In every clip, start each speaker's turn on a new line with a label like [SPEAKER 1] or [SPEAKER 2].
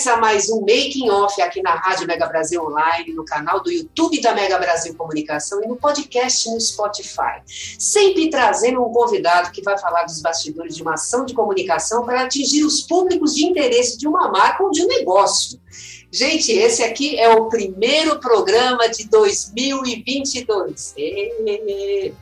[SPEAKER 1] Começa mais um Making Off aqui na Rádio Mega Brasil Online, no canal do YouTube da Mega Brasil Comunicação e no podcast no Spotify. Sempre trazendo um convidado que vai falar dos bastidores de uma ação de comunicação para atingir os públicos de interesse de uma marca ou de um negócio. Gente, esse aqui é o primeiro programa de 2022. E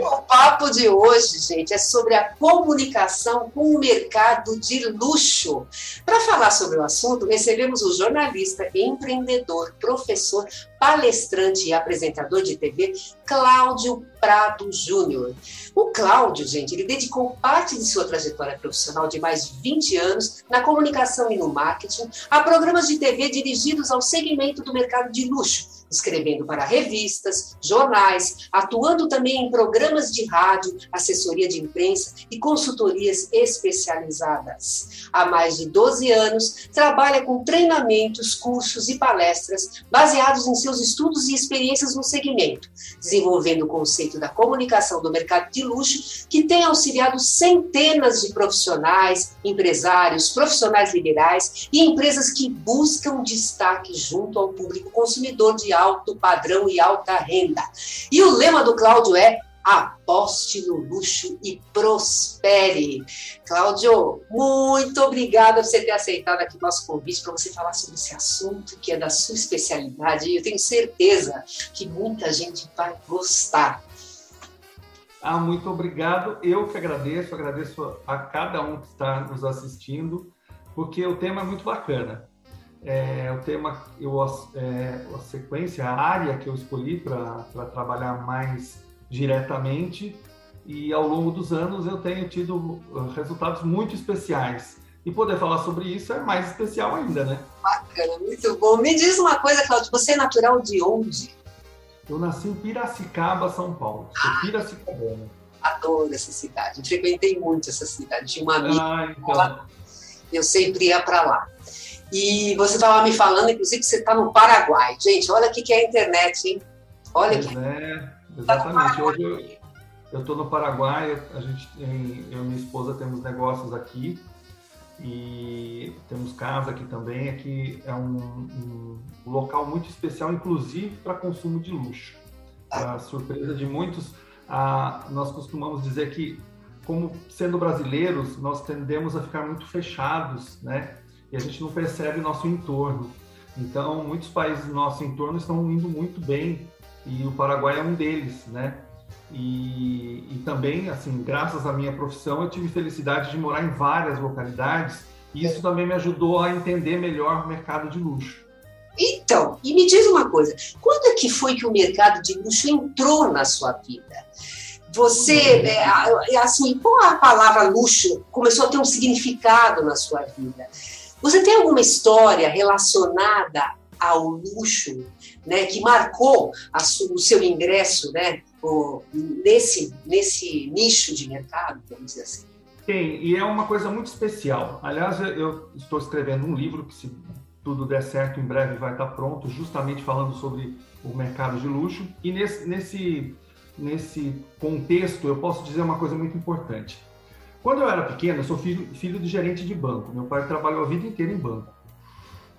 [SPEAKER 1] o papo de hoje, gente, é sobre a comunicação com o mercado de luxo. Para falar sobre o assunto, recebemos o jornalista, empreendedor, professor, palestrante e apresentador de TV, Cláudio Prado Júnior. O Cláudio, gente, ele dedicou parte de sua trajetória profissional de mais de 20 anos na comunicação e no marketing a programas de TV dirigidos ao segmento do mercado de luxo, escrevendo para revistas, jornais, atuando também em programas de rádio, assessoria de imprensa e consultorias especializadas. Há mais de 12 anos, trabalha com treinamentos, cursos e palestras baseados em seus estudos e experiências no segmento, desenvolvendo o conceito da comunicação do mercado de luxo, que tem auxiliado centenas de profissionais, empresários, profissionais liberais e empresas que buscam destaque junto ao público consumidor de alto padrão e alta renda. E o lema do Cláudio é aposte no luxo e prospere. Cláudio, muito obrigada por você ter aceitado aqui o nosso convite para você falar sobre esse assunto que é da sua especialidade e eu tenho certeza que muita gente vai gostar.
[SPEAKER 2] Ah, muito obrigado. Eu que agradeço, agradeço a cada um que está nos assistindo, porque o tema é muito bacana. É, o tema, eu, é, a sequência, a área que eu escolhi para trabalhar mais diretamente e ao longo dos anos eu tenho tido uh, resultados muito especiais. E poder falar sobre isso é mais especial ainda, né?
[SPEAKER 1] Bacana, muito bom. Me diz uma coisa, Cláudio, você é natural de onde?
[SPEAKER 2] Eu nasci em Piracicaba, São Paulo. Sou ah, piracicabana.
[SPEAKER 1] Adoro essa cidade. Frequentei muito essa cidade. Tinha uma amiga.
[SPEAKER 2] Ah, então.
[SPEAKER 1] Eu sempre ia para lá. E você estava me falando, inclusive, que você está no Paraguai. Gente, olha o que é a internet, hein? Olha
[SPEAKER 2] pois que... é, exatamente. Hoje eu estou no Paraguai, a gente tem, eu e minha esposa temos negócios aqui e temos casa aqui também. Aqui é um, um local muito especial, inclusive para consumo de luxo. Para surpresa de muitos, ah, nós costumamos dizer que, como sendo brasileiros, nós tendemos a ficar muito fechados, né? E a gente não percebe nosso entorno. Então, muitos países do nosso entorno estão indo muito bem e o Paraguai é um deles, né? E, e também, assim, graças à minha profissão, eu tive felicidade de morar em várias localidades e isso também me ajudou a entender melhor o mercado de luxo.
[SPEAKER 1] Então, e me diz uma coisa, quando é que foi que o mercado de luxo entrou na sua vida? Você, é, assim, qual a palavra luxo começou a ter um significado na sua vida? Você tem alguma história relacionada ao luxo, né, que marcou o seu ingresso, né, nesse nesse nicho de mercado, vamos dizer assim?
[SPEAKER 2] Tem, e é uma coisa muito especial. Aliás, eu estou escrevendo um livro que, se tudo der certo, em breve vai estar pronto, justamente falando sobre o mercado de luxo. E nesse, nesse, nesse contexto, eu posso dizer uma coisa muito importante. Quando eu era pequeno, eu sou filho, filho de gerente de banco. Meu pai trabalhou a vida inteira em banco.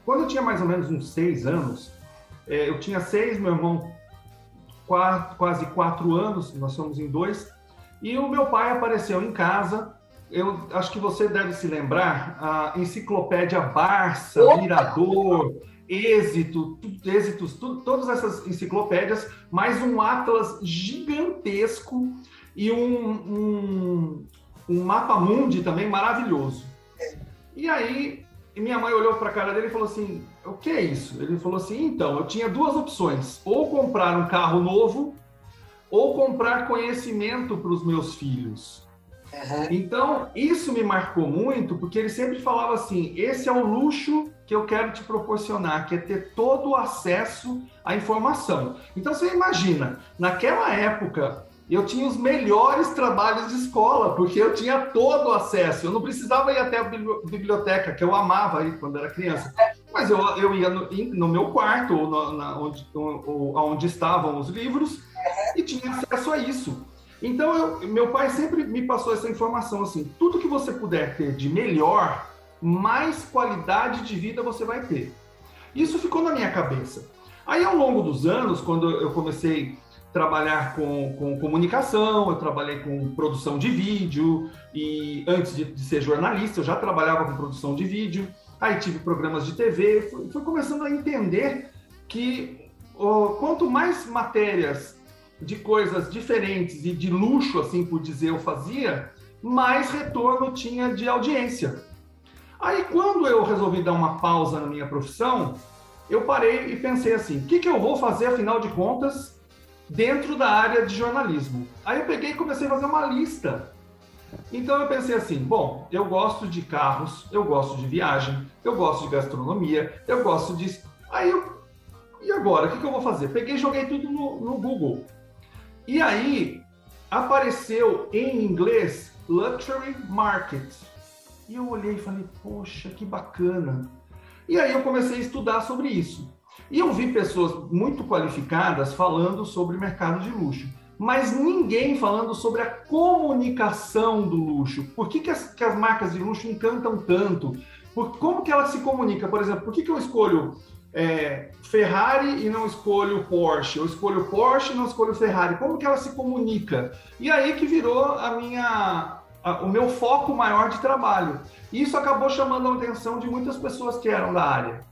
[SPEAKER 2] Quando eu tinha mais ou menos uns seis anos, é, eu tinha seis, meu irmão quatro, quase quatro anos, nós somos em dois, e o meu pai apareceu em casa. Eu acho que você deve se lembrar a enciclopédia Barça, Mirador, Êxito, Êxitos, todas essas enciclopédias, mais um atlas gigantesco e um, um, um mapa mundi também maravilhoso. E aí, minha mãe olhou para a cara dele e falou assim: O que é isso? Ele falou assim: Então, eu tinha duas opções, ou comprar um carro novo, ou comprar conhecimento para os meus filhos. Uhum. Então, isso me marcou muito, porque ele sempre falava assim: esse é o luxo que eu quero te proporcionar, que é ter todo o acesso à informação. Então, você imagina, naquela época, eu tinha os melhores trabalhos de escola, porque eu tinha todo o acesso. Eu não precisava ir até a biblioteca, que eu amava aí quando era criança. Mas eu, eu ia no, no meu quarto, ou no, na, onde, ou, onde estavam os livros, e tinha acesso a isso. Então, eu, meu pai sempre me passou essa informação assim: tudo que você puder ter de melhor, mais qualidade de vida você vai ter. Isso ficou na minha cabeça. Aí, ao longo dos anos, quando eu comecei trabalhar com, com comunicação, eu trabalhei com produção de vídeo, e antes de, de, ser jornalista, eu já trabalhava com produção de vídeo, aí tive programas de TV, fui, fui começando a entender que oh, quanto mais matérias de coisas diferentes e de luxo, assim por dizer, eu fazia, mais retorno tinha de audiência. Aí, quando eu resolvi dar uma pausa na minha profissão, eu parei e pensei assim: o que, que eu vou fazer, afinal de contas, dentro da área de jornalismo. Aí eu peguei e comecei a fazer uma lista. Então eu pensei assim, bom, eu gosto de carros, eu gosto de viagem, eu gosto de gastronomia, eu gosto de. Aí eu. E agora? O que, que eu vou fazer? Peguei e joguei tudo no, no Google. E aí apareceu em inglês Luxury Market. E eu olhei e falei, poxa, que bacana. E aí eu comecei a estudar sobre isso. E eu vi pessoas muito qualificadas falando sobre mercado de luxo, mas ninguém falando sobre a comunicação do luxo. Por que, que, as, que as marcas de luxo encantam tanto? Por, como que ela se comunica? Por exemplo, por que, que eu escolho é, Ferrari e não escolho Porsche? Eu escolho Porsche e não escolho Ferrari. Como que ela se comunica? E aí que virou a minha, o meu foco maior de trabalho. E isso acabou chamando a atenção de muitas pessoas que eram da área.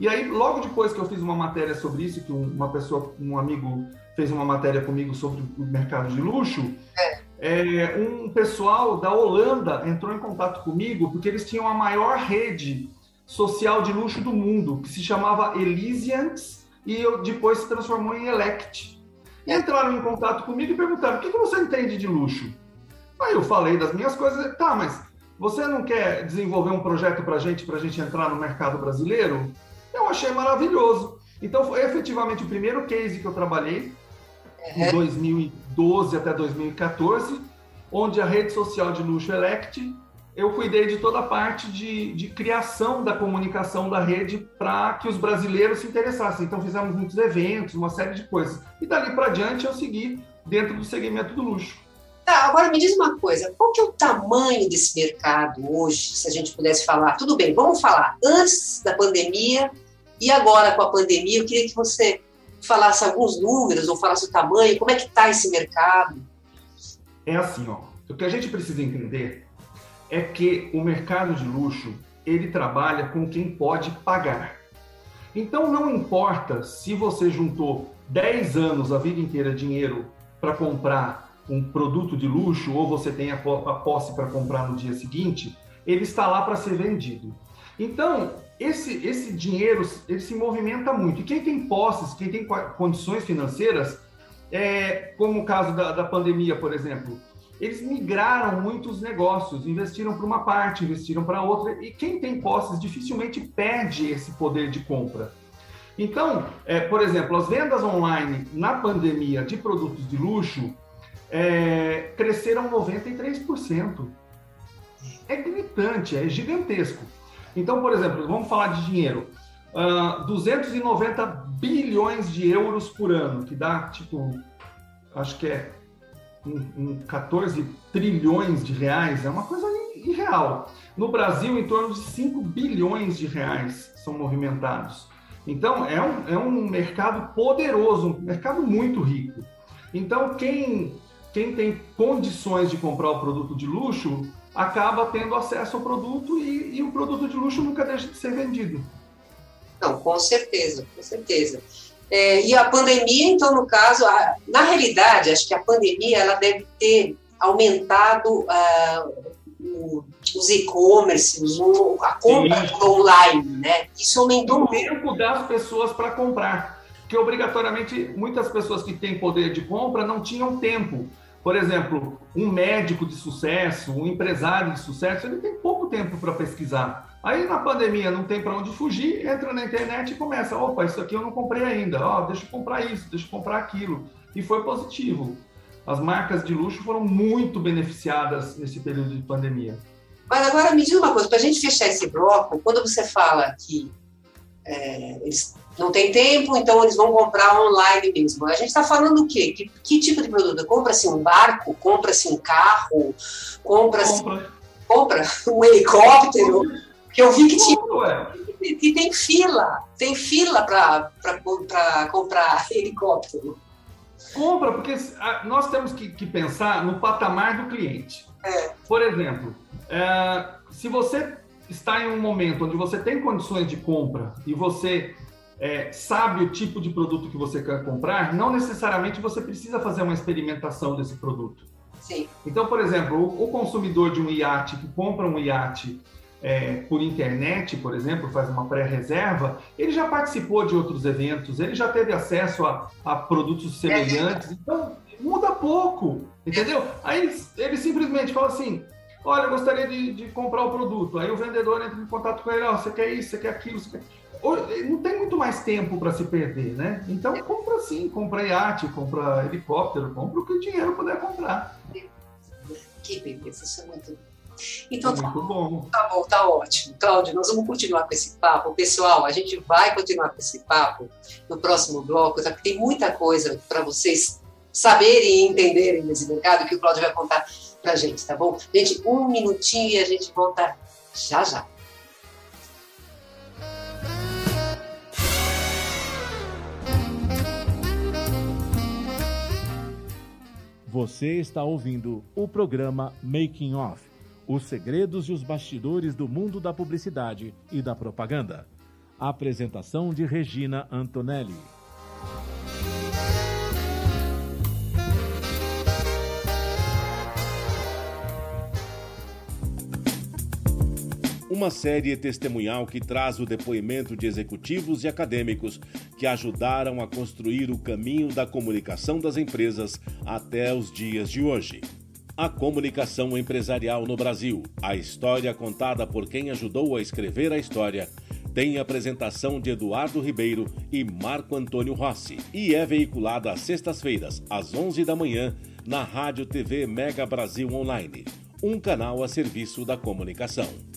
[SPEAKER 2] E aí, logo depois que eu fiz uma matéria sobre isso, que uma pessoa, um amigo fez uma matéria comigo sobre o mercado de luxo, é. É, um pessoal da Holanda entrou em contato comigo porque eles tinham a maior rede social de luxo do mundo, que se chamava Elysians, e eu, depois se transformou em Elect. E entraram em contato comigo e perguntaram: o que, que você entende de luxo? Aí eu falei das minhas coisas, tá, mas você não quer desenvolver um projeto para gente, para a gente entrar no mercado brasileiro? Eu achei maravilhoso. Então, foi efetivamente o primeiro case que eu trabalhei, uhum. em 2012 até 2014, onde a rede social de luxo Elect, eu cuidei de toda a parte de, de criação da comunicação da rede para que os brasileiros se interessassem. Então, fizemos muitos eventos, uma série de coisas. E dali para diante, eu segui dentro do segmento do luxo.
[SPEAKER 1] Tá, agora me diz uma coisa, qual que é o tamanho desse mercado hoje, se a gente pudesse falar? Tudo bem, vamos falar antes da pandemia e agora com a pandemia. Eu queria que você falasse alguns números ou falasse o tamanho, como é que está esse mercado?
[SPEAKER 2] É assim, ó, o que a gente precisa entender é que o mercado de luxo ele trabalha com quem pode pagar. Então não importa se você juntou 10 anos, a vida inteira, dinheiro para comprar um produto de luxo ou você tem a posse para comprar no dia seguinte, ele está lá para ser vendido. Então, esse, esse dinheiro ele se movimenta muito. E quem tem posses, quem tem condições financeiras, é, como o caso da, da pandemia, por exemplo, eles migraram muitos negócios, investiram para uma parte, investiram para outra, e quem tem posses dificilmente perde esse poder de compra. Então, é, por exemplo, as vendas online na pandemia de produtos de luxo é, cresceram 93%. É gritante, é gigantesco. Então, por exemplo, vamos falar de dinheiro. Uh, 290 bilhões de euros por ano, que dá, tipo, acho que é um, um 14 trilhões de reais, é uma coisa irreal. No Brasil, em torno de 5 bilhões de reais são movimentados. Então, é um, é um mercado poderoso, um mercado muito rico. Então, quem quem tem condições de comprar o produto de luxo acaba tendo acesso ao produto e, e o produto de luxo nunca deixa de ser vendido.
[SPEAKER 1] Não, com certeza, com certeza. É, e a pandemia, então, no caso, a, na realidade, acho que a pandemia ela deve ter aumentado uh, o, os e-commerce, a compra Sim. online, né? Isso aumentou
[SPEAKER 2] o tempo das pessoas para comprar. porque obrigatoriamente muitas pessoas que têm poder de compra não tinham tempo. Por exemplo, um médico de sucesso, um empresário de sucesso, ele tem pouco tempo para pesquisar. Aí na pandemia não tem para onde fugir, entra na internet e começa: opa, isso aqui eu não comprei ainda, ó, oh, deixa eu comprar isso, deixa eu comprar aquilo. E foi positivo. As marcas de luxo foram muito beneficiadas nesse período de pandemia.
[SPEAKER 1] Mas agora me diz uma coisa, para a gente fechar esse bloco, quando você fala que é, eles não têm tempo, então eles vão comprar online mesmo. A gente está falando o quê? Que, que tipo de produto? Compra-se um barco? Compra-se um carro? Compra-se compra. compra um helicóptero? Que eu vi que tinha. Que tem fila, tem fila para comprar helicóptero.
[SPEAKER 2] Compra, porque nós temos que, que pensar no patamar do cliente. É. Por exemplo, é, se você está em um momento onde você tem condições de compra e você é, sabe o tipo de produto que você quer comprar, não necessariamente você precisa fazer uma experimentação desse produto.
[SPEAKER 1] Sim.
[SPEAKER 2] Então, por exemplo, o, o consumidor de um iate que compra um iate é, por internet, por exemplo, faz uma pré-reserva, ele já participou de outros eventos, ele já teve acesso a, a produtos semelhantes, então muda pouco, entendeu? Aí ele, ele simplesmente fala assim: Olha, eu gostaria de, de, comprar o produto. Aí o vendedor entra em contato com ele: oh, Você quer isso, você quer aquilo, você quer. Não tem muito mais tempo para se perder, né? Então compra sim, compra iate, compra helicóptero, compra o que o dinheiro puder comprar.
[SPEAKER 1] Que beleza, isso é muito então, tá, bom. tá bom, tá ótimo. Cláudio, nós vamos continuar com esse papo. Pessoal, a gente vai continuar com esse papo no próximo bloco, tá? tem muita coisa para vocês saberem e entenderem nesse mercado que o Cláudio vai contar pra gente, tá bom? Gente, um minutinho e a gente volta já já.
[SPEAKER 3] Você está ouvindo o programa Making Off os segredos e os bastidores do mundo da publicidade e da propaganda. apresentação de Regina Antonelli. Uma série testemunhal que traz o depoimento de executivos e acadêmicos que ajudaram a construir o caminho da comunicação das empresas até os dias de hoje. A comunicação empresarial no Brasil, a história contada por quem ajudou a escrever a história, tem apresentação de Eduardo Ribeiro e Marco Antônio Rossi e é veiculada às sextas-feiras, às 11 da manhã, na Rádio TV Mega Brasil Online, um canal a serviço da comunicação.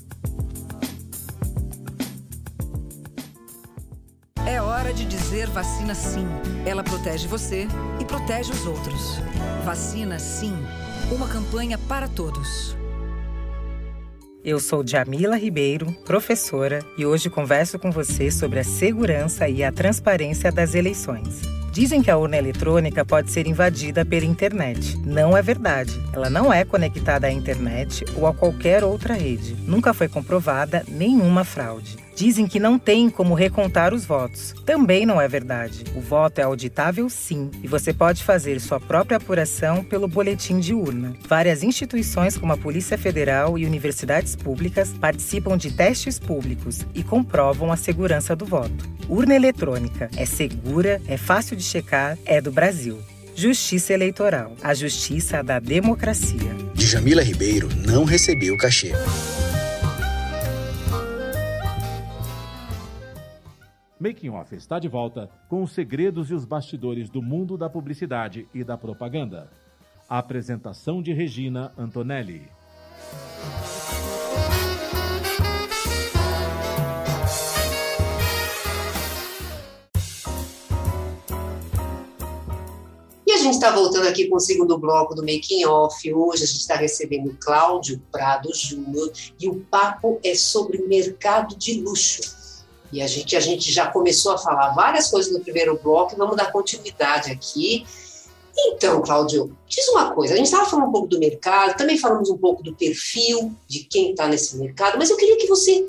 [SPEAKER 4] É hora de dizer vacina sim. Ela protege você e protege os outros. Vacina sim. Uma campanha para todos.
[SPEAKER 5] Eu sou Jamila Ribeiro, professora, e hoje converso com você sobre a segurança e a transparência das eleições. Dizem que a urna eletrônica pode ser invadida pela internet. Não é verdade. Ela não é conectada à internet ou a qualquer outra rede. Nunca foi comprovada nenhuma fraude. Dizem que não tem como recontar os votos. Também não é verdade. O voto é auditável sim, e você pode fazer sua própria apuração pelo boletim de urna. Várias instituições como a Polícia Federal e universidades públicas participam de testes públicos e comprovam a segurança do voto. Urna eletrônica é segura, é fácil de checar, é do Brasil. Justiça Eleitoral, a justiça da democracia.
[SPEAKER 6] Djamila Ribeiro não recebeu cachê.
[SPEAKER 3] Making Off está de volta com os segredos e os bastidores do mundo da publicidade e da propaganda. A apresentação de Regina Antonelli.
[SPEAKER 1] E a gente está voltando aqui com o segundo bloco do Making Off. Hoje a gente está recebendo Cláudio Prado Júnior e o papo é sobre mercado de luxo. E a gente, a gente já começou a falar várias coisas no primeiro bloco, vamos dar continuidade aqui. Então, Cláudio, diz uma coisa: a gente estava falando um pouco do mercado, também falamos um pouco do perfil de quem está nesse mercado, mas eu queria que você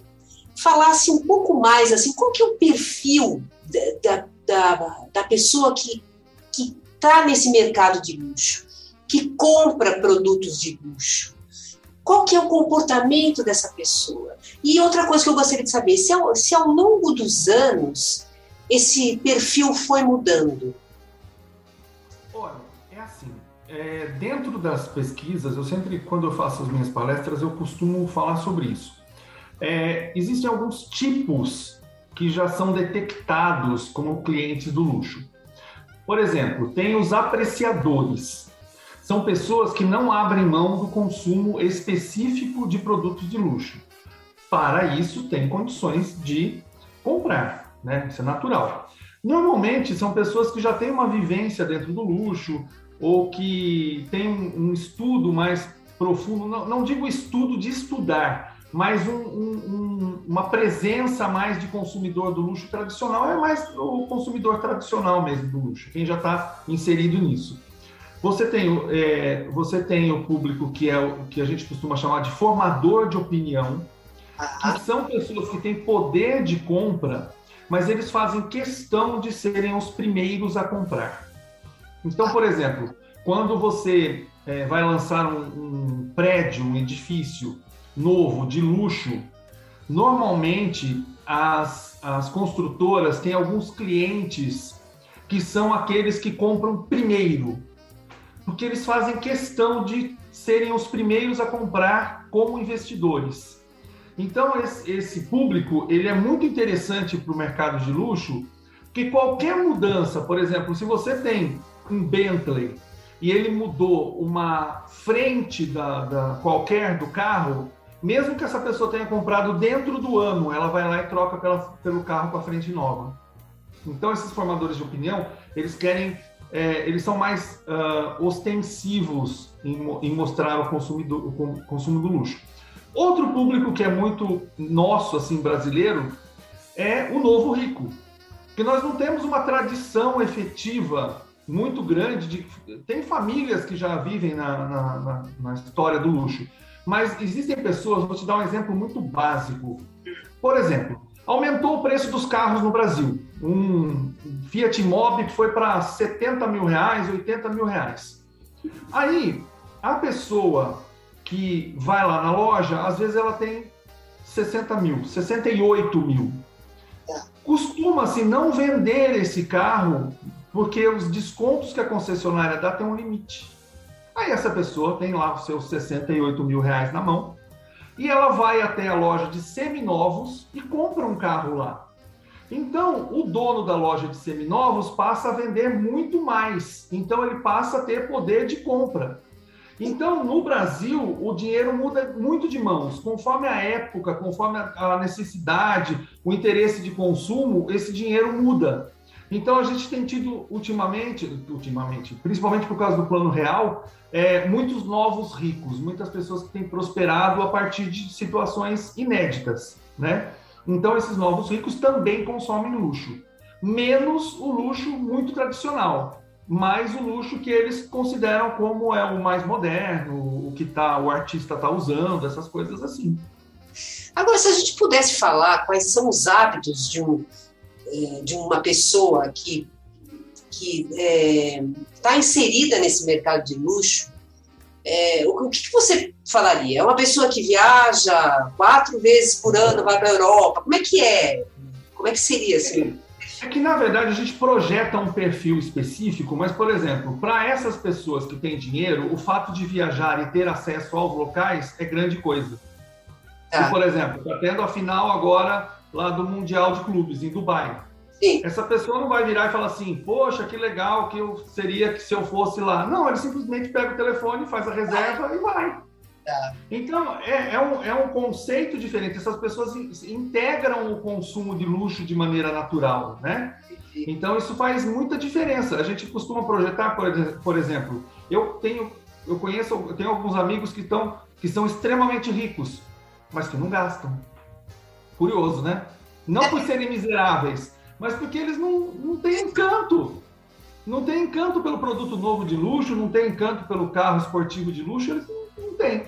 [SPEAKER 1] falasse um pouco mais, assim, qual que é o perfil da, da, da pessoa que está nesse mercado de luxo, que compra produtos de luxo. Qual que é o comportamento dessa pessoa? E outra coisa que eu gostaria de saber, se ao, se ao longo dos anos esse perfil foi mudando?
[SPEAKER 2] Olha, é assim. É, dentro das pesquisas, eu sempre, quando eu faço as minhas palestras, eu costumo falar sobre isso. É, existem alguns tipos que já são detectados como clientes do luxo. Por exemplo, tem os apreciadores. São pessoas que não abrem mão do consumo específico de produtos de luxo. Para isso, tem condições de comprar, né? Isso é natural. Normalmente, são pessoas que já têm uma vivência dentro do luxo ou que têm um, estudo mais profundo, não, não digo estudo de estudar, mas um, um, uma presença mais de consumidor do luxo tradicional é mais o consumidor tradicional mesmo do luxo, quem já está inserido nisso. Você tem, é, você tem o público que é o que a gente costuma chamar de formador de opinião, que são pessoas que têm poder de compra, mas eles fazem questão de serem os primeiros a comprar. Então, por exemplo, quando você é, vai lançar um, um prédio, um edifício, novo, de luxo, normalmente as, as construtoras têm alguns clientes que são aqueles que compram primeiro, porque eles fazem questão de serem os primeiros a comprar como investidores. Então esse, público ele é muito interessante para o mercado de luxo, que qualquer mudança, por exemplo, se você tem um Bentley e ele mudou uma frente da, da qualquer do carro, mesmo que essa pessoa tenha comprado dentro do ano, ela vai lá e troca pela, pelo carro com a frente nova. Então, esses formadores de opinião, eles querem, é, eles são mais uh, ostensivos em, em, mostrar o, consumidor, o consumo do luxo. Outro público que é muito nosso, assim, brasileiro, é o novo rico. Porque nós não temos uma tradição efetiva muito grande de. Tem famílias que já vivem na, na, na, na história do luxo mas existem pessoas, vou te dar um exemplo muito básico. Por exemplo, aumentou o preço dos carros no Brasil. Um Fiat Mobi foi para 70 mil reais, 80 mil reais. Aí, a pessoa que vai lá na loja, às vezes ela tem 60 mil, 68 mil. Costuma-se não vender esse carro porque os descontos que a concessionária dá tem um limite. Aí essa pessoa tem lá os seus 68 mil reais na mão e ela vai até a loja de seminovos e compra um carro lá. Então, o dono da loja de seminovos passa a vender muito mais. Então, ele passa a ter poder de compra. Então, no Brasil, o dinheiro muda muito de mãos. Conforme a época, conforme a necessidade, o interesse de consumo, esse dinheiro muda. Então, a gente tem tido ultimamente, ultimamente, principalmente por causa do plano real, é, muitos novos ricos, muitas pessoas que têm prosperado a partir de situações inéditas, né? Então, esses novos ricos também consomem luxo, menos o luxo muito tradicional, mais o luxo que eles consideram como é o mais moderno, o que tá, o artista está usando, essas coisas assim.
[SPEAKER 1] Agora, se a gente pudesse falar quais são os hábitos de, um, de uma pessoa que que está é, inserida nesse mercado de luxo, é, o, o que, que, você falaria? É uma pessoa que viaja quatro vezes por ano, vai para a Europa? Como é que é? Como é que seria assim?
[SPEAKER 2] É que, na verdade, a gente projeta um perfil específico, mas, por exemplo, para essas pessoas que têm dinheiro, o fato de viajar e ter acesso aos locais é grande coisa. Tá. por exemplo, está tendo a final agora lá do Mundial de Clubes, em Dubai. Sim. Essa pessoa não vai virar e falar assim, poxa, que legal que eu seria que se eu fosse lá. Não, ele simplesmente pega o telefone, faz a reserva ah. e vai. Tá. Então, é, é, um, é um conceito diferente. Essas pessoas integram o consumo de luxo de maneira natural, né? Então, isso faz muita diferença. A gente costuma projetar, por, exemplo, eu tenho, eu conheço, eu tenho alguns amigos que, estão, que são extremamente ricos, mas que não gastam. Curioso, né? Não por serem miseráveis, mas porque eles não, não têm encanto. Não tem encanto pelo produto novo de luxo, não tem encanto pelo carro esportivo de luxo, eles não, não têm.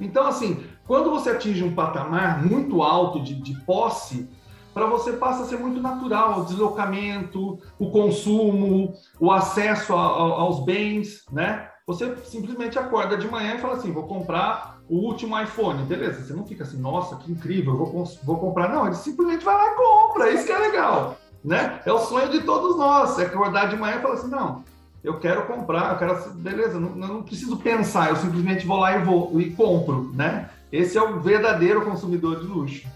[SPEAKER 2] Então, assim, quando você atinge um patamar muito alto de, de posse, para você passa a ser muito natural o deslocamento, o consumo, o acesso a, a, aos bens, né? Você simplesmente acorda de manhã e fala assim, vou comprar o último iPhone, beleza? Você não fica assim, nossa, que incrível, vou, vou comprar. Não, ele simplesmente vai lá e compra, isso que é legal. né? É o sonho de todos nós. É acordar de manhã e falar assim, não, eu quero comprar, eu quero, beleza, não, não preciso pensar, eu simplesmente vou lá e vou e compro, né? Esse é o verdadeiro consumidor de luxo.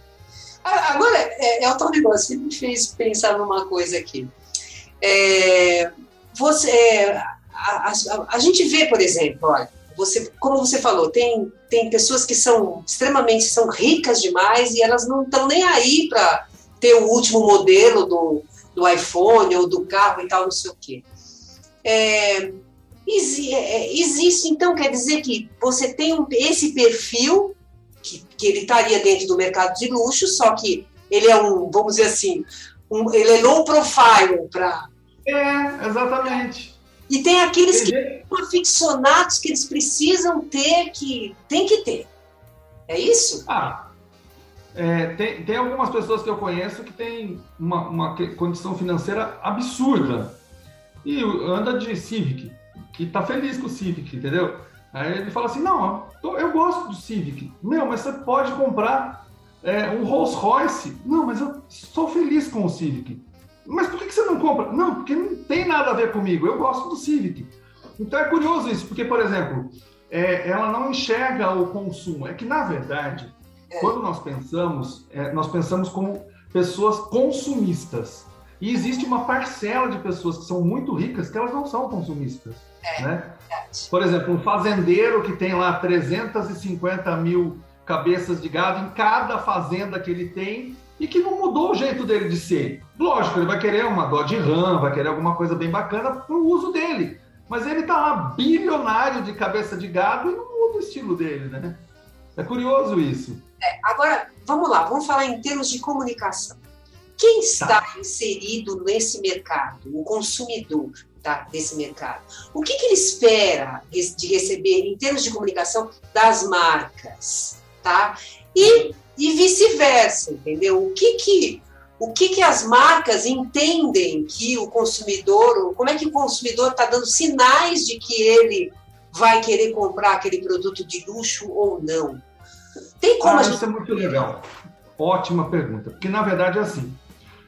[SPEAKER 1] Agora, é, é um negócio que me fez pensar numa coisa aqui. É, você, é, a, a, a, gente vê, por exemplo, olha, você, como você falou, tem, tem pessoas que são extremamente são ricas demais e elas não estão nem aí para ter o último modelo do, do iPhone ou do carro e tal, não sei o quê. É, é, existe, então, quer dizer que você tem um, esse perfil que, que ele estaria dentro do mercado de luxo, só que ele é um, vamos dizer assim, um, ele é low profile para.
[SPEAKER 2] É, exatamente.
[SPEAKER 1] E tem aqueles que são aficionados que eles precisam ter, que tem que ter. É isso?
[SPEAKER 2] Ah, é, tem, tem algumas pessoas que eu conheço que têm uma, uma condição financeira absurda e anda de Civic, que tá feliz com o Civic, entendeu? Aí ele fala assim, não, eu gosto do Civic. Meu, mas você pode comprar é, um Rolls Royce. Não, mas eu estou feliz com o Civic. Mas por que você não compra? Não, porque não tem nada a ver comigo. Eu gosto do Civic. Então é curioso isso, porque, por exemplo, é, ela não enxerga o consumo. É que, na verdade, é. quando nós pensamos, é, nós pensamos como pessoas consumistas. E existe uma parcela de pessoas que são muito ricas que elas não são consumistas. É, né? Por exemplo, um fazendeiro que tem lá 350 mil cabeças de gado em cada fazenda que ele tem e que não mudou o jeito dele de ser. Lógico, ele vai querer uma Dodge Ram, vai querer alguma coisa bem bacana para o uso dele. Mas ele está lá bilionário de cabeça de gado e não muda o estilo dele, né? É curioso isso.
[SPEAKER 1] É, agora, vamos lá, vamos falar em termos de comunicação. Quem está tá. inserido nesse mercado, o consumidor tá, desse mercado, o que, que ele espera de receber em termos de comunicação das marcas, tá? E, e vice-versa, entendeu? O que que o que, que as marcas entendem que o consumidor, como é que o consumidor está dando sinais de que ele vai querer comprar aquele produto de luxo ou não?
[SPEAKER 2] Tem como ah, gente... Isso é muito legal. Ótima pergunta. Porque, na verdade, é assim.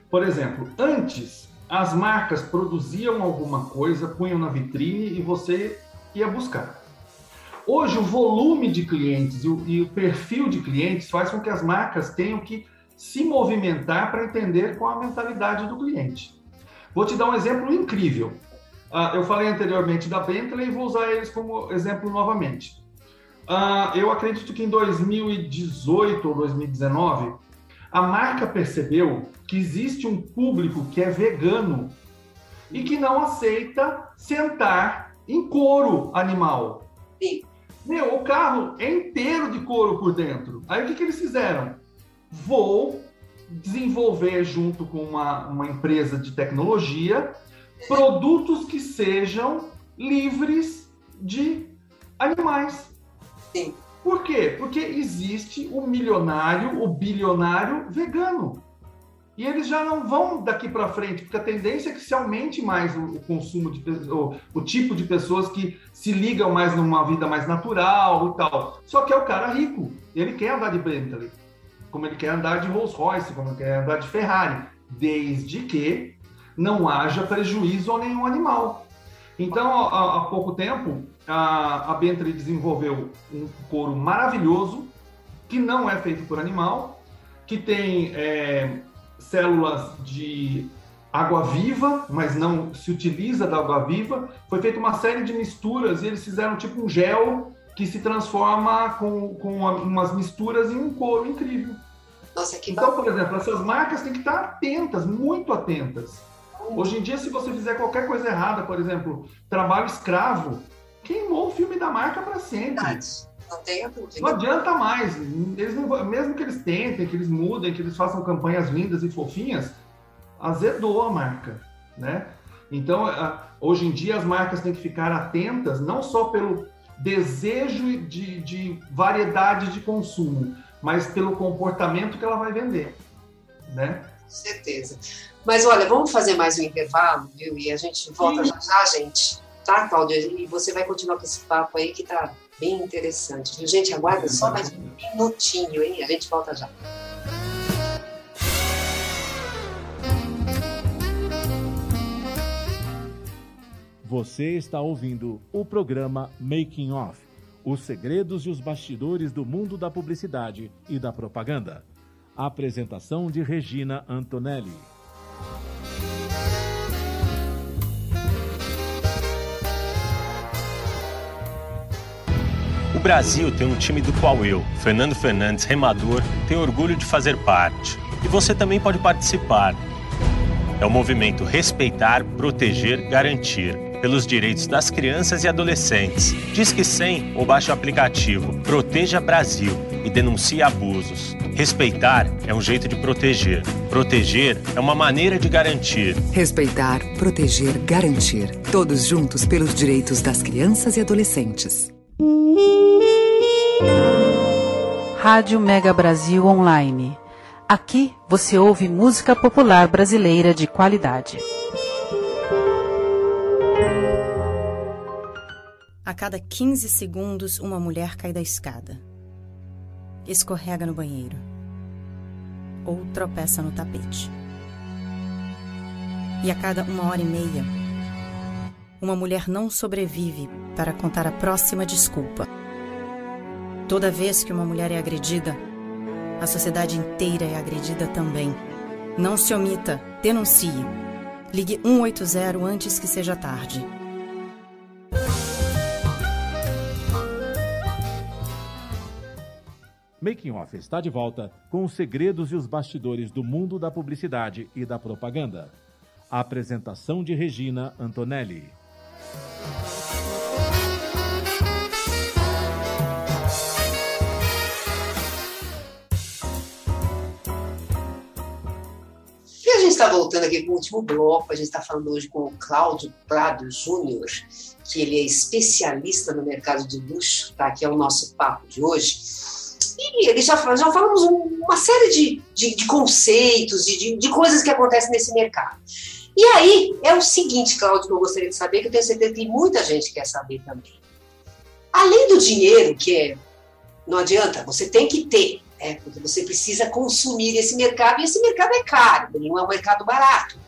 [SPEAKER 2] Por exemplo, antes, as marcas produziam alguma coisa, punham na vitrine e você ia buscar. Hoje, o volume de clientes e o, e o perfil de clientes faz com que as marcas tenham que se movimentar para entender qual a mentalidade do cliente. Vou te dar um exemplo incrível. Uh, eu falei anteriormente da Bentley e vou usar eles como exemplo novamente. Uh, eu acredito que em 2018 ou 2019, a marca percebeu que existe um público que é vegano e que não aceita sentar em couro animal. Sim. Meu, o carro é inteiro de couro por dentro. Aí o que, que eles fizeram? Vou desenvolver junto com uma, uma empresa de tecnologia produtos que sejam livres de animais. Sim. Por quê? Porque existe o milionário, o bilionário vegano. E eles já não vão daqui para frente, porque a tendência é que se aumente mais o, o consumo de o, o, tipo de pessoas que se ligam mais numa vida mais natural e tal. Só que é o cara rico, ele quer andar de Bentley, como ele quer andar de Rolls Royce, como ele quer andar de Ferrari, desde que não haja prejuízo a nenhum animal. Então, há, pouco tempo, a, a Bentley desenvolveu um couro maravilhoso que não é feito por animal, que tem é, células de água viva, mas não se utiliza da água viva. Foi feita uma série de misturas e eles fizeram tipo um gel que se transforma com, com umas misturas em um couro incrível.
[SPEAKER 1] Nossa, que
[SPEAKER 2] então, por exemplo, essas marcas têm que estar atentas, muito atentas. Hum. Hoje em dia, se você fizer qualquer coisa errada, por exemplo, trabalho escravo, queimou o filme da marca para sempre. Verdade. Não tenha dúvida. Não adianta mais. Eles não, mesmo que eles tentem, que eles mudem, que eles façam campanhas lindas e fofinhas, azedou a marca, né? Então, hoje em dia, as marcas têm que ficar atentas, não só pelo desejo de, de variedade de consumo, mas pelo comportamento que ela vai vender, né?
[SPEAKER 1] Certeza. Mas olha, vamos fazer mais um intervalo, viu? E a gente volta Sim. já já, gente. Tá, Cláudia? E você vai continuar com esse papo aí que tá bem interessante. Viu? Gente, aguarda só mais um minutinho, hein? A gente volta já.
[SPEAKER 3] Você está ouvindo o programa Making Off Os segredos e os bastidores do mundo da publicidade e da propaganda. Apresentação de Regina Antonelli.
[SPEAKER 7] Brasil tem um time do qual eu, Fernando Fernandes, remador, tenho orgulho de fazer parte. E você também pode participar. É o movimento Respeitar, Proteger, Garantir pelos direitos das crianças e adolescentes. Diz que 100 ou baixe o aplicativo Proteja Brasil e denuncie abusos. Respeitar é um jeito de proteger. Proteger é uma maneira de garantir.
[SPEAKER 4] Respeitar, proteger, garantir. Todos juntos pelos direitos das crianças e adolescentes.
[SPEAKER 8] Rádio Mega Brasil Online. Aqui você ouve música popular brasileira de qualidade.
[SPEAKER 9] A cada 15 segundos, uma mulher cai da escada, escorrega no banheiro ou tropeça no tapete. E a cada uma hora e meia, uma mulher não sobrevive para contar a próxima desculpa. Toda vez que uma mulher é agredida, a sociedade inteira é agredida também. Não se omita, denuncie. Ligue 180 antes que seja tarde.
[SPEAKER 3] Making Off está de volta com os segredos e os bastidores do mundo da publicidade e da propaganda. A apresentação de Regina Antonelli.
[SPEAKER 1] Está voltando aqui com o último bloco. A gente está falando hoje com o Cláudio Prado Júnior, que ele é especialista no mercado de luxo, tá? Que é o nosso papo de hoje. E ele já, já falamos uma série de, de, de conceitos, de, de, coisas que acontecem nesse mercado. E aí, é o seguinte, Cláudio, que eu gostaria de saber, que eu tenho certeza que muita gente que quer saber também. Além do dinheiro, que é, não adianta, você tem que ter, né, porque você precisa consumir esse mercado, e esse mercado é caro, não é um mercado barato.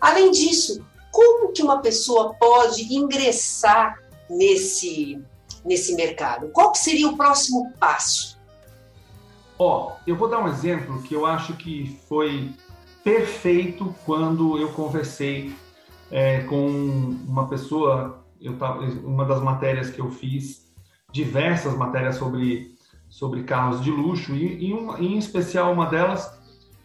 [SPEAKER 1] Além disso, como que uma pessoa pode ingressar nesse, nesse mercado? Qual seria o próximo passo?
[SPEAKER 2] Ó, oh, eu vou dar um exemplo que eu acho que foi perfeito quando eu conversei é, com uma pessoa, eu tava, uma das matérias que eu fiz, diversas matérias sobre, sobre carros de luxo, e, uma, em especial uma delas,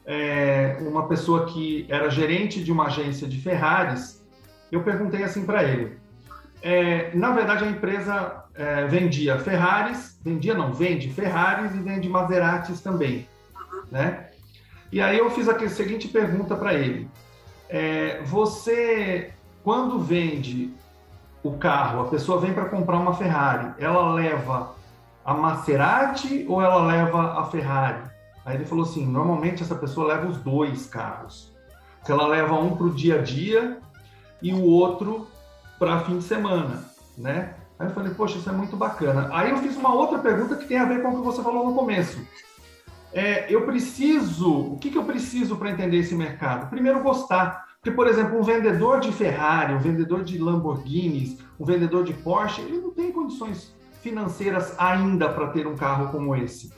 [SPEAKER 2] é, uma pessoa que era gerente de uma agência de Ferraris, eu perguntei assim para ele, é, na verdade, a empresa é, vendia Ferraris, vendia não, vende Ferraris e vende Maseratis também, né? E aí eu fiz a seguinte pergunta para ele: é, você, quando vende o carro, a pessoa vem para comprar uma Ferrari, ela leva a Maserati ou ela leva a Ferrari? Aí ele falou assim: normalmente essa pessoa leva os dois carros. Se ela leva um para o dia a dia e o outro para fim de semana, né? Aí eu falei, poxa, isso é muito bacana. Aí eu fiz uma outra pergunta que tem a ver com o que você falou no começo. É, eu preciso, o que, que eu preciso para entender esse mercado? Primeiro, gostar. Porque, por exemplo, um vendedor de Ferrari, um vendedor de Lamborghinis, um vendedor de Porsche, ele não tem condições financeiras ainda para ter um carro como esse.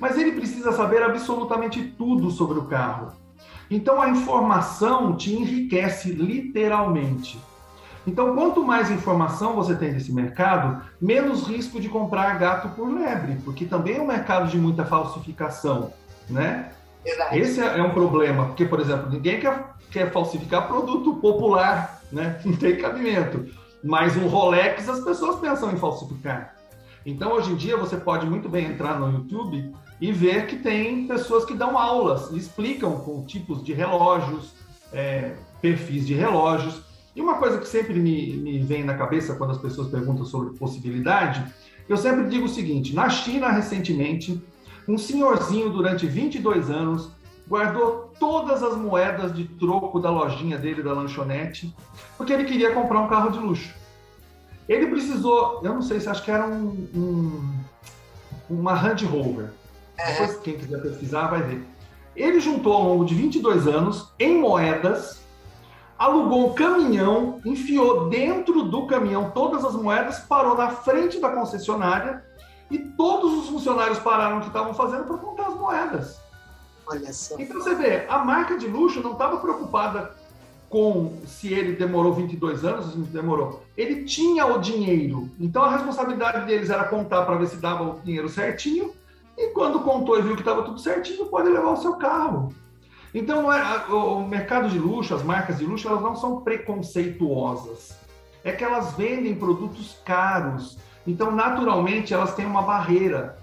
[SPEAKER 2] Mas ele precisa saber absolutamente tudo sobre o carro. Então, a informação te enriquece literalmente. Então, quanto mais informação você tem desse mercado, menos risco de comprar gato por lebre, porque também é um mercado de muita falsificação, né? Verdade. Esse é um problema, porque, por exemplo, ninguém quer, quer falsificar produto popular, né? Não tem cabimento. Mas um Rolex as pessoas pensam em falsificar. Então, hoje em dia, você pode muito bem entrar no YouTube e ver que tem pessoas que dão aulas, explicam com tipos de relógios, é, perfis de relógios, e uma coisa que sempre me, me vem na cabeça quando as pessoas perguntam sobre possibilidade, eu sempre digo o seguinte: na China, recentemente, um senhorzinho durante 22 anos guardou todas as moedas de troco da lojinha dele, da lanchonete, porque ele queria comprar um carro de luxo. Ele precisou, eu não sei se acho que era um, um uma Land Rover. Depois, quem quiser pesquisar vai ver. Ele juntou ao longo de 22 anos, em moedas, alugou um caminhão, enfiou dentro do caminhão todas as moedas, parou na frente da concessionária e todos os funcionários pararam o que estavam fazendo para contar as moedas.
[SPEAKER 1] Olha só.
[SPEAKER 2] Então você vê, a marca de luxo não estava preocupada com se ele demorou 22 anos, se demorou. Ele tinha o dinheiro. Então a responsabilidade deles era contar para ver se dava o dinheiro certinho. E quando contou e viu que estava tudo certinho, pode levar o seu carro. Então é, o mercado de luxo, as marcas de luxo, elas não são preconceituosas. É que elas vendem produtos caros. Então, naturalmente, elas têm uma barreira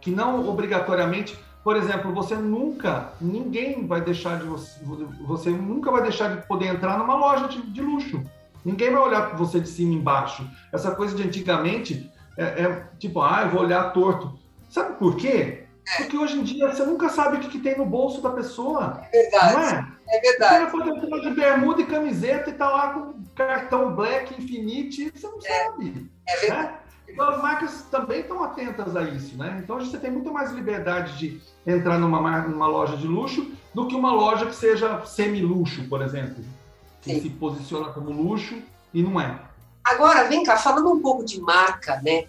[SPEAKER 2] que não obrigatoriamente por exemplo, você nunca, ninguém vai deixar de você, você nunca vai deixar de poder entrar numa loja de, de luxo. Ninguém vai olhar para você de cima e embaixo. Essa coisa de antigamente é, é, tipo, ah, eu vou olhar torto. Sabe por quê? É. Porque hoje em dia você nunca sabe o que, que tem no bolso da pessoa.
[SPEAKER 1] É verdade.
[SPEAKER 2] Não é?
[SPEAKER 1] É verdade.
[SPEAKER 2] Você pode entrar de bermuda e camiseta e tá lá com cartão Black Infinite, você não é. sabe.
[SPEAKER 1] É verdade.
[SPEAKER 2] Né? Então as marcas também estão atentas a isso, né? Então você tem muito mais liberdade de entrar numa, numa loja de luxo do que uma loja que seja semi-luxo, por exemplo, que se posiciona como luxo e não é.
[SPEAKER 1] Agora, vem cá, falando um pouco de marca, né?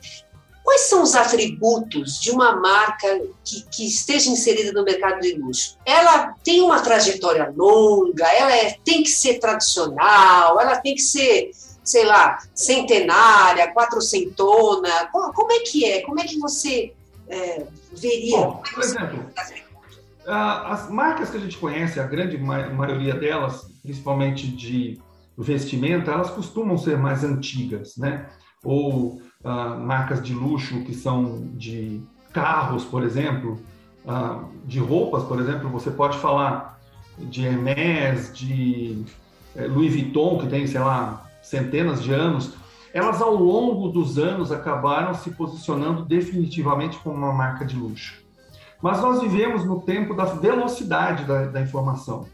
[SPEAKER 1] Quais são os atributos de uma marca que, que, esteja inserida no mercado de luxo? Ela tem uma trajetória longa, ela é, tem que ser tradicional, ela tem que ser sei lá, centenária, quatrocentona? Como, é que é? Como é que você é, veria?
[SPEAKER 2] Bom, por exemplo, as marcas que a gente conhece, a grande maioria delas, principalmente de vestimenta, elas costumam ser mais antigas, né? Ou uh, marcas de luxo que são de carros, por exemplo, uh, de roupas, por exemplo, você pode falar de Hermès, de eh, Louis Vuitton, que tem, sei lá, centenas de anos, elas ao longo dos anos acabaram se posicionando definitivamente como uma marca de luxo. Mas nós vivemos no tempo da velocidade da, da informação.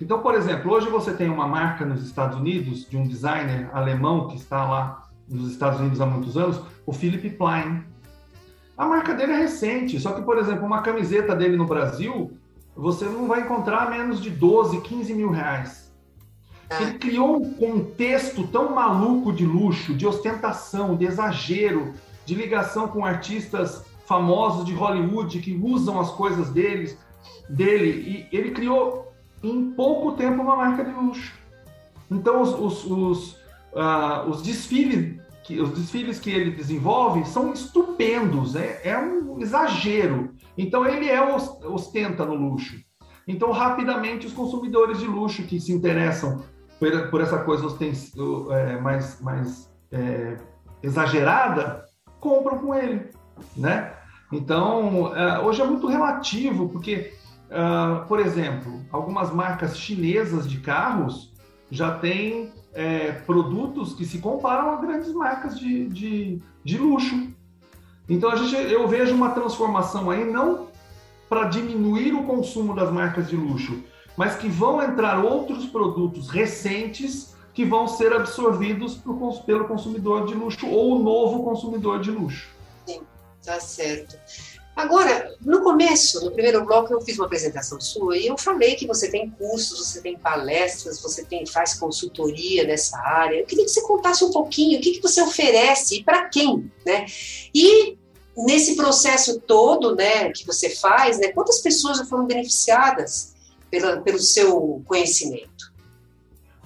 [SPEAKER 2] Então, por exemplo, hoje você tem uma marca nos Estados Unidos de um designer alemão que está lá nos Estados Unidos há muitos anos, o Philip Plein. A marca dele é recente, só que, por exemplo, uma camiseta dele no Brasil, você não vai encontrar menos de 12, 15 mil reais. Ele criou um contexto tão maluco de luxo, de ostentação, de exagero, de ligação com artistas famosos de Hollywood que usam as coisas deles, dele. E ele criou em pouco tempo uma marca de luxo. Então os, os, os, uh, os desfiles que, os desfiles que ele desenvolve são estupendos, é, é um exagero. Então ele é ostenta no luxo. Então rapidamente os consumidores de luxo que se interessam por, por essa coisa é, mais, mais é, exagerada, compram com ele, né? Então, é, hoje é muito relativo, porque, uh, por exemplo, algumas marcas chinesas de carros já têm é, produtos que se comparam a grandes marcas de, de, de luxo. Então, a gente, eu vejo uma transformação aí, não para diminuir o consumo das marcas de luxo, mas que vão entrar outros produtos recentes que vão ser absorvidos pelo consumidor de luxo ou o novo consumidor de luxo.
[SPEAKER 1] Sim, tá certo. Agora, no começo, no primeiro bloco, eu fiz uma apresentação sua e eu falei que você tem cursos, você tem palestras, você tem, faz consultoria nessa área. Eu queria que você contasse um pouquinho o que, que você oferece e para quem, né? E nesse processo todo, né, que você faz, né, quantas pessoas já foram beneficiadas pela, pelo seu conhecimento?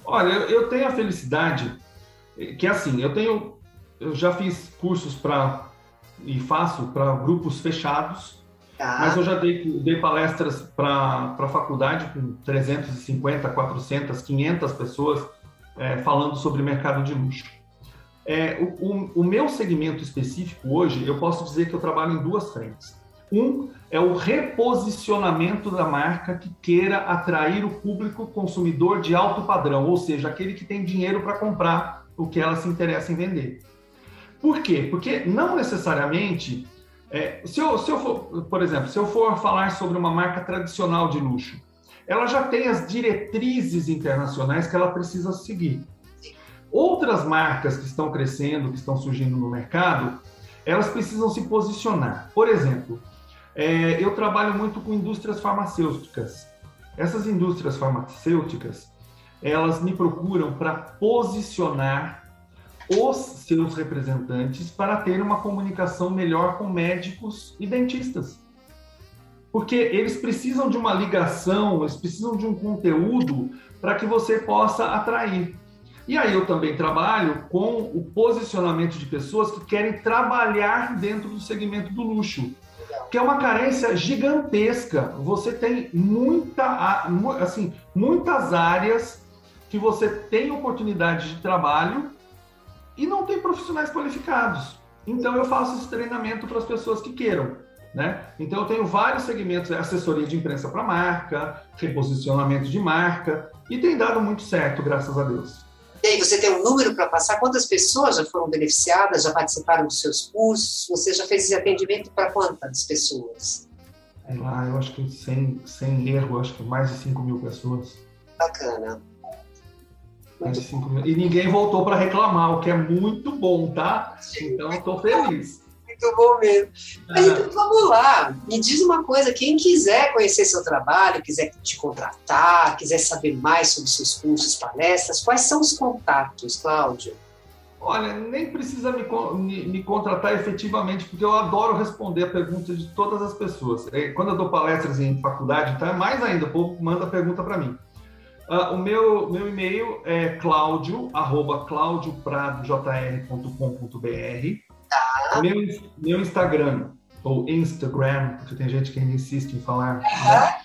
[SPEAKER 2] Olha, eu tenho a felicidade que assim, eu tenho, eu já fiz cursos para e faço para grupos fechados, tá. mas eu já dei, dei palestras para a faculdade com 350, 400, 500 pessoas é, falando sobre mercado de luxo. É, o, o, o meu segmento específico hoje, eu posso dizer que eu trabalho em duas frentes. Um é o reposicionamento da marca que queira atrair o público consumidor de alto padrão, ou seja, aquele que tem dinheiro para comprar o que ela se interessa em vender. Por quê? Porque não necessariamente, é, se, eu, se eu for, por exemplo, se eu for falar sobre uma marca tradicional de luxo, ela já tem as diretrizes internacionais que ela precisa seguir. Outras marcas que estão crescendo, que estão surgindo no mercado, elas precisam se posicionar. Por exemplo, é, eu trabalho muito com indústrias farmacêuticas. Essas indústrias farmacêuticas, elas me procuram para posicionar os seus representantes para ter uma comunicação melhor com médicos e dentistas. Porque eles precisam de uma ligação, eles precisam de um conteúdo para que você possa atrair. E aí eu também trabalho com o posicionamento de pessoas que querem trabalhar dentro do segmento do luxo, que é uma carência gigantesca. Você tem muita, assim, muitas áreas que você tem oportunidade de trabalho e não tem profissionais qualificados. Então eu faço esse treinamento para as pessoas que queiram. Né? Então eu tenho vários segmentos, é assessoria de imprensa para marca, reposicionamento de marca, e tem dado muito certo, graças a Deus.
[SPEAKER 1] E aí, você tem um número para passar? Quantas pessoas já foram beneficiadas, já participaram dos seus cursos? Você já fez esse atendimento para quantas pessoas?
[SPEAKER 2] Ah, eu acho que sem, sem erro, acho que mais de 5 mil pessoas.
[SPEAKER 1] Bacana.
[SPEAKER 2] Mais de 5 mil. E ninguém voltou para reclamar, o que é muito bom, tá? Então, estou feliz
[SPEAKER 1] muito bom mesmo. Mas então vamos lá, me diz uma coisa: quem quiser conhecer seu trabalho, quiser te contratar, quiser saber mais sobre seus cursos, palestras, quais são os contatos, Cláudio?
[SPEAKER 2] Olha, nem precisa me, me, me, contratar efetivamente, porque eu adoro responder a pergunta de todas as pessoas. É, quando eu dou palestras em faculdade, então é mais ainda, o povo manda pergunta para mim. Uh, o meu, meu e-mail é claudio, arroba claudiopradojr.com.br
[SPEAKER 1] Tá.
[SPEAKER 2] Meu, meu Instagram, ou Instagram, porque tem gente que ainda insiste em falar. Né?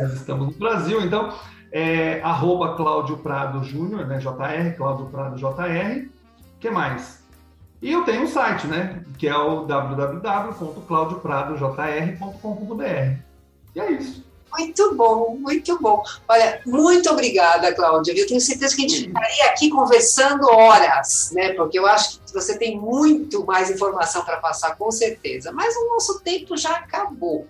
[SPEAKER 2] Nós estamos no Brasil, então é arroba Cláudio Prado Júnior, né? JR, Cláudio Prado JR. O que mais? E eu tenho um site, né? Que é o www.claudiopradojr.com.br. E é isso.
[SPEAKER 1] Muito bom, muito bom. Olha, muito obrigada, Cláudia. Eu tenho certeza que a gente ficaria aqui conversando horas, né? Porque eu acho que você tem muito mais informação para passar, com certeza. Mas o nosso tempo já acabou.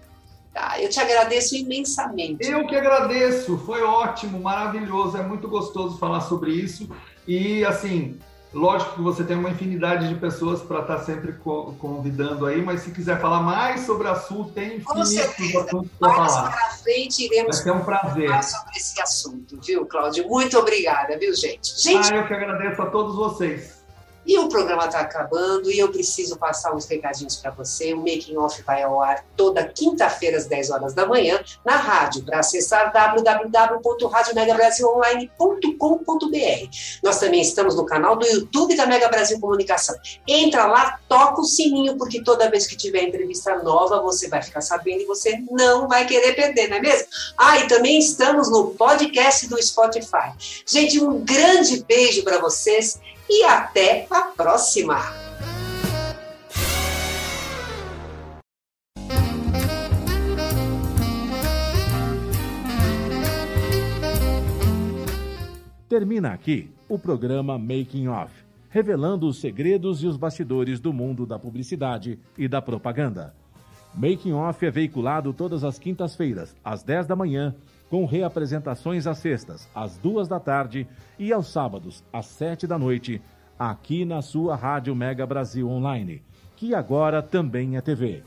[SPEAKER 1] Tá? Eu te agradeço imensamente.
[SPEAKER 2] Eu que agradeço, foi ótimo, maravilhoso, é muito gostoso falar sobre isso. E assim, Lógico que você tem uma infinidade de pessoas para estar tá sempre convidando aí, mas se quiser falar mais sobre o assunto, tem infinitos assuntos para falar.
[SPEAKER 1] para frente iremos
[SPEAKER 2] Vai ser um prazer.
[SPEAKER 1] falar sobre esse assunto, viu, Cláudio? Muito obrigada, viu, gente? gente...
[SPEAKER 2] Ah, eu que agradeço a todos vocês.
[SPEAKER 1] E o programa está acabando e eu preciso passar uns recadinhos para você. O Making Off vai ao ar toda quinta-feira às 10 horas da manhã na rádio, para acessar www.radiomegabrasilonline.com.br. Nós também estamos no canal do YouTube da Mega Brasil Comunicação. Entra lá, toca o sininho, porque toda vez que tiver entrevista nova, você vai ficar sabendo e você não vai querer perder, não é mesmo? Ah, e também estamos no podcast do Spotify. Gente, um grande beijo para vocês e até a próxima!
[SPEAKER 3] Termina aqui o programa Making Off, revelando os segredos e os bastidores do mundo da publicidade e da propaganda. Making Off é veiculado todas as quintas-feiras, às 10 da manhã, com reapresentações às sextas, às duas da tarde e aos sábados, às sete da noite, aqui na sua Rádio Mega Brasil Online, que agora também é TV.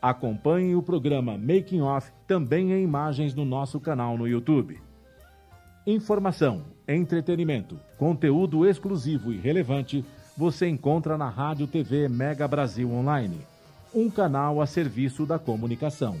[SPEAKER 3] Acompanhe o programa Making Off também em imagens no nosso canal no YouTube. Informação, entretenimento, conteúdo exclusivo e relevante você encontra na Rádio TV Mega Brasil Online, um canal a serviço da comunicação.